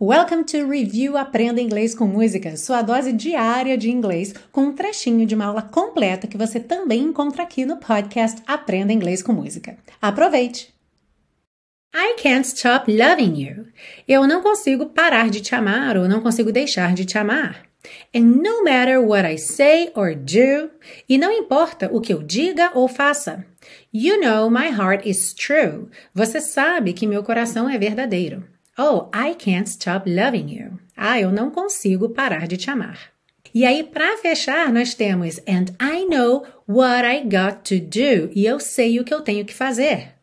Welcome to Review Aprenda Inglês com Música, sua dose diária de inglês, com um trechinho de uma aula completa que você também encontra aqui no podcast Aprenda Inglês com Música. Aproveite! I can't stop loving you. Eu não consigo parar de te amar ou não consigo deixar de te amar. And no matter what I say or do, e não importa o que eu diga ou faça. You know my heart is true. Você sabe que meu coração é verdadeiro. Oh, I can't stop loving you. Ah, eu não consigo parar de te amar. E aí, para fechar, nós temos And I know what I got to do. E eu sei o que eu tenho que fazer.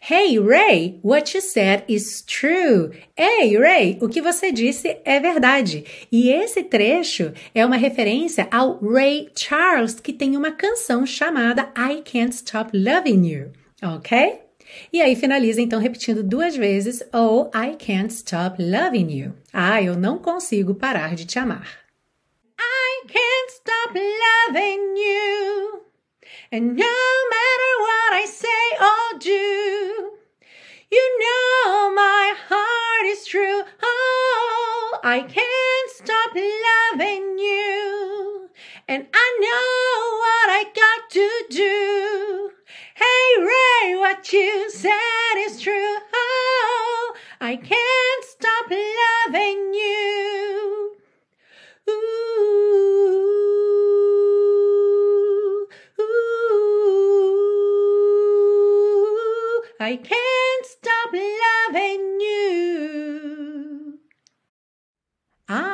Hey, Ray, what you said is true. Hey, Ray, o que você disse é verdade. E esse trecho é uma referência ao Ray Charles, que tem uma canção chamada I Can't Stop Loving You. Ok? E aí finaliza então repetindo duas vezes Oh, I can't stop loving you. Ah, eu não consigo parar de te amar. I can't stop loving you. And no matter what I say or do, you know my heart is true. Oh, I can't stop loving you. And I know what I got to do. You said is true. Oh, I can't stop loving you. Ooh, ooh, I can't stop loving you.